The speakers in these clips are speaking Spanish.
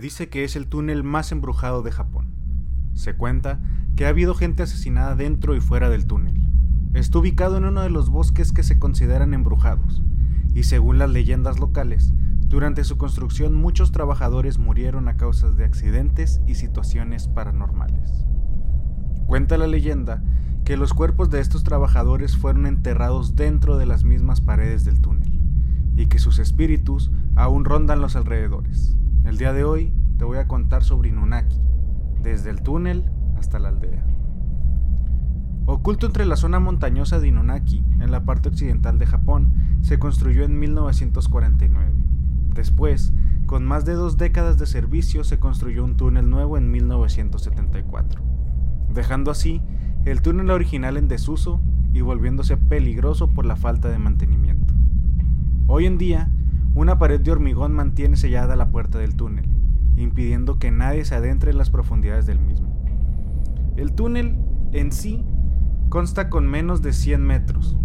Dice que es el túnel más embrujado de Japón. Se cuenta que ha habido gente asesinada dentro y fuera del túnel. Está ubicado en uno de los bosques que se consideran embrujados, y según las leyendas locales, durante su construcción muchos trabajadores murieron a causa de accidentes y situaciones paranormales. Cuenta la leyenda que los cuerpos de estos trabajadores fueron enterrados dentro de las mismas paredes del túnel, y que sus espíritus aún rondan los alrededores. El día de hoy te voy a contar sobre Inunaki, desde el túnel hasta la aldea. Oculto entre la zona montañosa de Inunaki, en la parte occidental de Japón, se construyó en 1949. Después, con más de dos décadas de servicio, se construyó un túnel nuevo en 1974, dejando así el túnel original en desuso y volviéndose peligroso por la falta de mantenimiento. Hoy en día, una pared de hormigón mantiene sellada la puerta del túnel, impidiendo que nadie se adentre en las profundidades del mismo. El túnel en sí consta con menos de 100 metros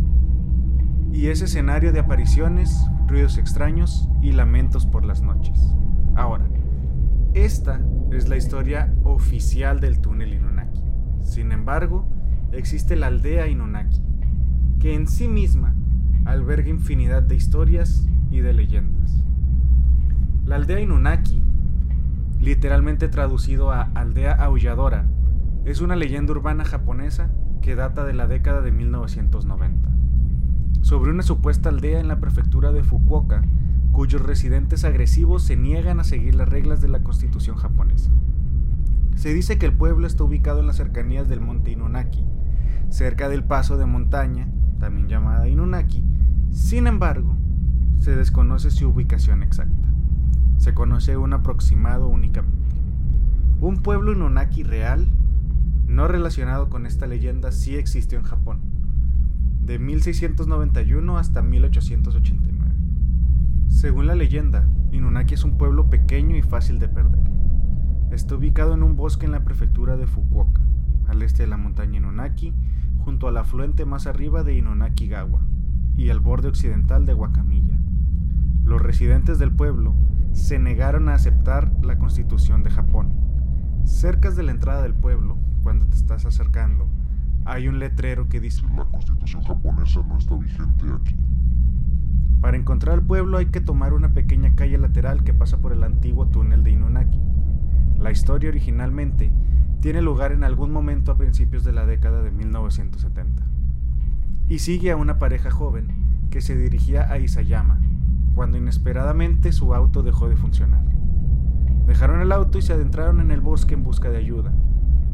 y es escenario de apariciones, ruidos extraños y lamentos por las noches. Ahora, esta es la historia oficial del túnel Inunaki. Sin embargo, existe la aldea Inunaki, que en sí misma alberga infinidad de historias y de leyendas. La aldea Inunaki, literalmente traducido a aldea aulladora, es una leyenda urbana japonesa que data de la década de 1990, sobre una supuesta aldea en la prefectura de Fukuoka, cuyos residentes agresivos se niegan a seguir las reglas de la constitución japonesa. Se dice que el pueblo está ubicado en las cercanías del monte Inunaki, cerca del paso de montaña, también llamada Inunaki. Sin embargo, se desconoce su ubicación exacta. Se conoce un aproximado únicamente. Un pueblo Inunaki real, no relacionado con esta leyenda, sí existió en Japón, de 1691 hasta 1889. Según la leyenda, Inunaki es un pueblo pequeño y fácil de perder. Está ubicado en un bosque en la prefectura de Fukuoka, al este de la montaña Inunaki, junto al afluente más arriba de Inunaki-gawa y al borde occidental de Wakamiya los residentes del pueblo se negaron a aceptar la constitución de Japón. Cerca de la entrada del pueblo, cuando te estás acercando, hay un letrero que dice La constitución japonesa no está vigente aquí. Para encontrar el pueblo hay que tomar una pequeña calle lateral que pasa por el antiguo túnel de Inunaki. La historia originalmente tiene lugar en algún momento a principios de la década de 1970 y sigue a una pareja joven que se dirigía a Isayama, cuando inesperadamente su auto dejó de funcionar. Dejaron el auto y se adentraron en el bosque en busca de ayuda.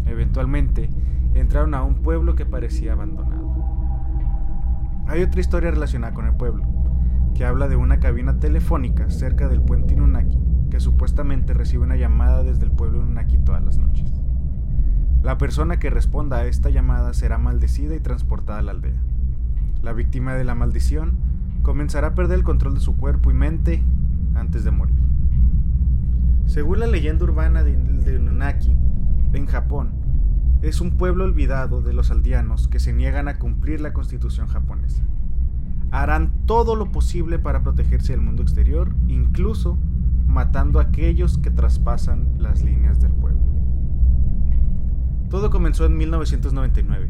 Eventualmente, entraron a un pueblo que parecía abandonado. Hay otra historia relacionada con el pueblo, que habla de una cabina telefónica cerca del puente Inunaki, que supuestamente recibe una llamada desde el pueblo Inunaki todas las noches. La persona que responda a esta llamada será maldecida y transportada a la aldea. La víctima de la maldición comenzará a perder el control de su cuerpo y mente antes de morir. Según la leyenda urbana de, Nunaki, en Japón, es un pueblo olvidado de los aldeanos que se niegan a cumplir la constitución japonesa. Harán todo lo posible para protegerse del mundo exterior, incluso matando a aquellos que traspasan las líneas del pueblo. Todo comenzó en 1999,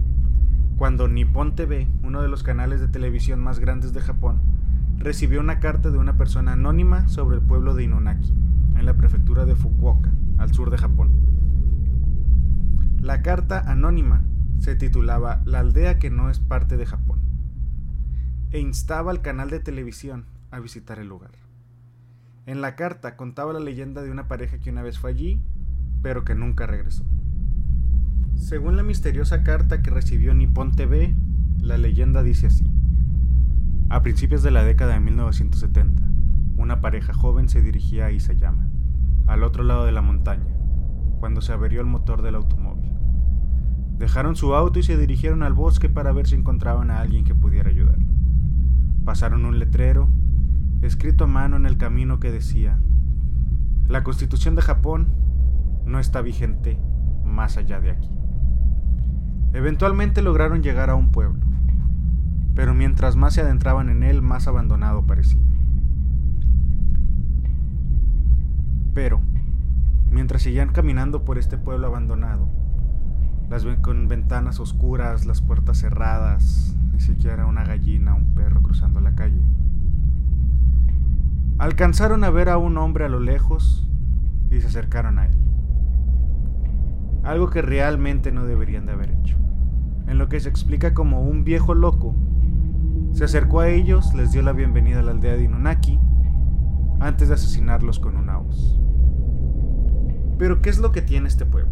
cuando Nippon TV, uno de los canales de televisión más grandes de Japón, recibió una carta de una persona anónima sobre el pueblo de Inunaki, en la prefectura de Fukuoka, al sur de Japón. La carta anónima se titulaba La aldea que no es parte de Japón, e instaba al canal de televisión a visitar el lugar. En la carta contaba la leyenda de una pareja que una vez fue allí, pero que nunca regresó. Según la misteriosa carta que recibió Nippon TV, la leyenda dice así. A principios de la década de 1970, una pareja joven se dirigía a Isayama, al otro lado de la montaña, cuando se averió el motor del automóvil. Dejaron su auto y se dirigieron al bosque para ver si encontraban a alguien que pudiera ayudar. Pasaron un letrero, escrito a mano en el camino que decía, La constitución de Japón no está vigente más allá de aquí. Eventualmente lograron llegar a un pueblo, pero mientras más se adentraban en él, más abandonado parecía. Pero, Mientras seguían caminando por este pueblo abandonado, las con ventanas oscuras, las puertas cerradas, ni siquiera una gallina, un perro cruzando la calle. Alcanzaron a ver a un hombre a lo lejos y se acercaron a él. Algo que realmente no deberían de haber hecho. En lo que se explica como un viejo loco, se acercó a ellos, les dio la bienvenida a la aldea de Inunaki, antes de asesinarlos con una hoz. Pero ¿qué es lo que tiene este pueblo?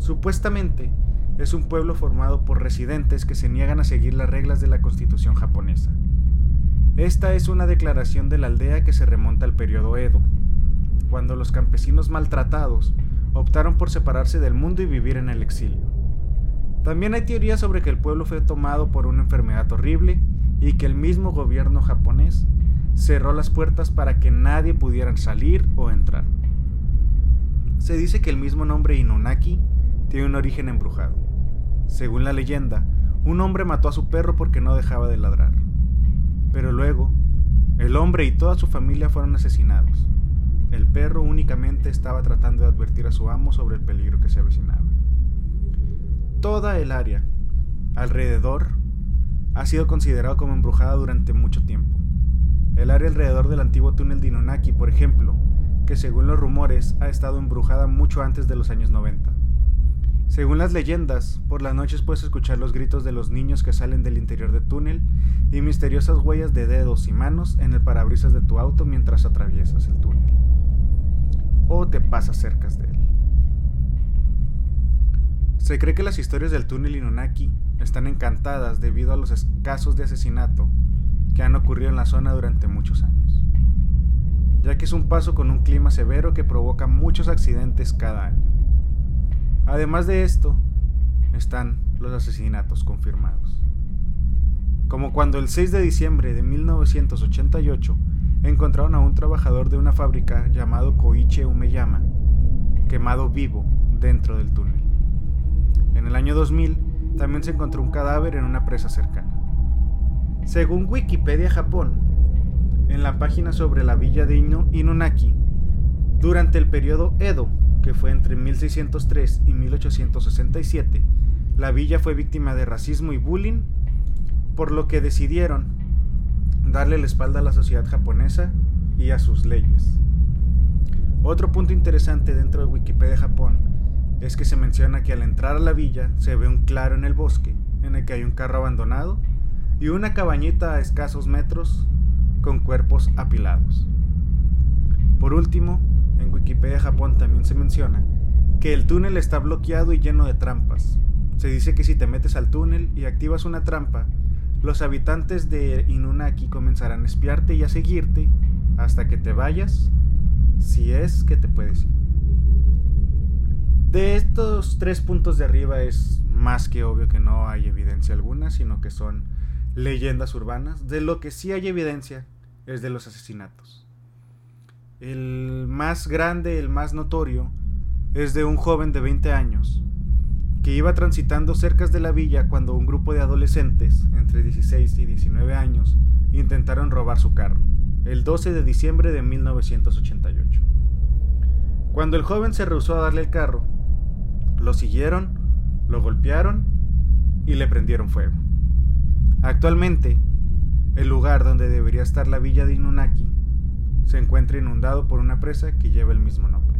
Supuestamente es un pueblo formado por residentes que se niegan a seguir las reglas de la constitución japonesa. Esta es una declaración de la aldea que se remonta al periodo Edo, cuando los campesinos maltratados optaron por separarse del mundo y vivir en el exilio. También hay teorías sobre que el pueblo fue tomado por una enfermedad horrible y que el mismo gobierno japonés cerró las puertas para que nadie pudiera salir o entrar. Se dice que el mismo nombre Inunaki tiene un origen embrujado. Según la leyenda, un hombre mató a su perro porque no dejaba de ladrar. Pero luego, el hombre y toda su familia fueron asesinados. El perro únicamente estaba tratando de advertir a su amo sobre el peligro que se avecinaba. Toda el área alrededor ha sido considerado como embrujada durante mucho tiempo. El área alrededor del antiguo túnel de por ejemplo, que según los rumores ha estado embrujada mucho antes de los años 90. Según las leyendas, por las noches puedes escuchar los gritos de los niños que salen del interior del túnel y misteriosas huellas de dedos y manos en el parabrisas de tu auto mientras atraviesas el túnel. Pasas cerca de él. Se cree que las historias del túnel Inunaki están encantadas debido a los casos de asesinato que han ocurrido en la zona durante muchos años, ya que es un paso con un clima severo que provoca muchos accidentes cada año. Además de esto, están los asesinatos confirmados. Como cuando el 6 de diciembre de 1988 encontraron a un trabajador de una fábrica llamado Koichi Umeyama, quemado vivo dentro del túnel. En el año 2000 también se encontró un cadáver en una presa cercana. Según Wikipedia Japón, en la página sobre la villa de Inunaki, durante el periodo Edo, que fue entre 1603 y 1867, la villa fue víctima de racismo y bullying, por lo que decidieron darle la espalda a la sociedad japonesa y a sus leyes. Otro punto interesante dentro de Wikipedia Japón es que se menciona que al entrar a la villa se ve un claro en el bosque, en el que hay un carro abandonado y una cabañita a escasos metros con cuerpos apilados. Por último, en Wikipedia Japón también se menciona que el túnel está bloqueado y lleno de trampas. Se dice que si te metes al túnel y activas una trampa, los habitantes de Inunaki comenzarán a espiarte y a seguirte hasta que te vayas, si es que te puedes ir. De estos tres puntos de arriba es más que obvio que no hay evidencia alguna, sino que son leyendas urbanas. De lo que sí hay evidencia es de los asesinatos. El más grande, el más notorio, es de un joven de 20 años que iba transitando cerca de la villa cuando un grupo de adolescentes, entre 16 y 19 años, intentaron robar su carro, el 12 de diciembre de 1988. Cuando el joven se rehusó a darle el carro, lo siguieron, lo golpearon y le prendieron fuego. Actualmente, el lugar donde debería estar la villa de Inunaki se encuentra inundado por una presa que lleva el mismo nombre.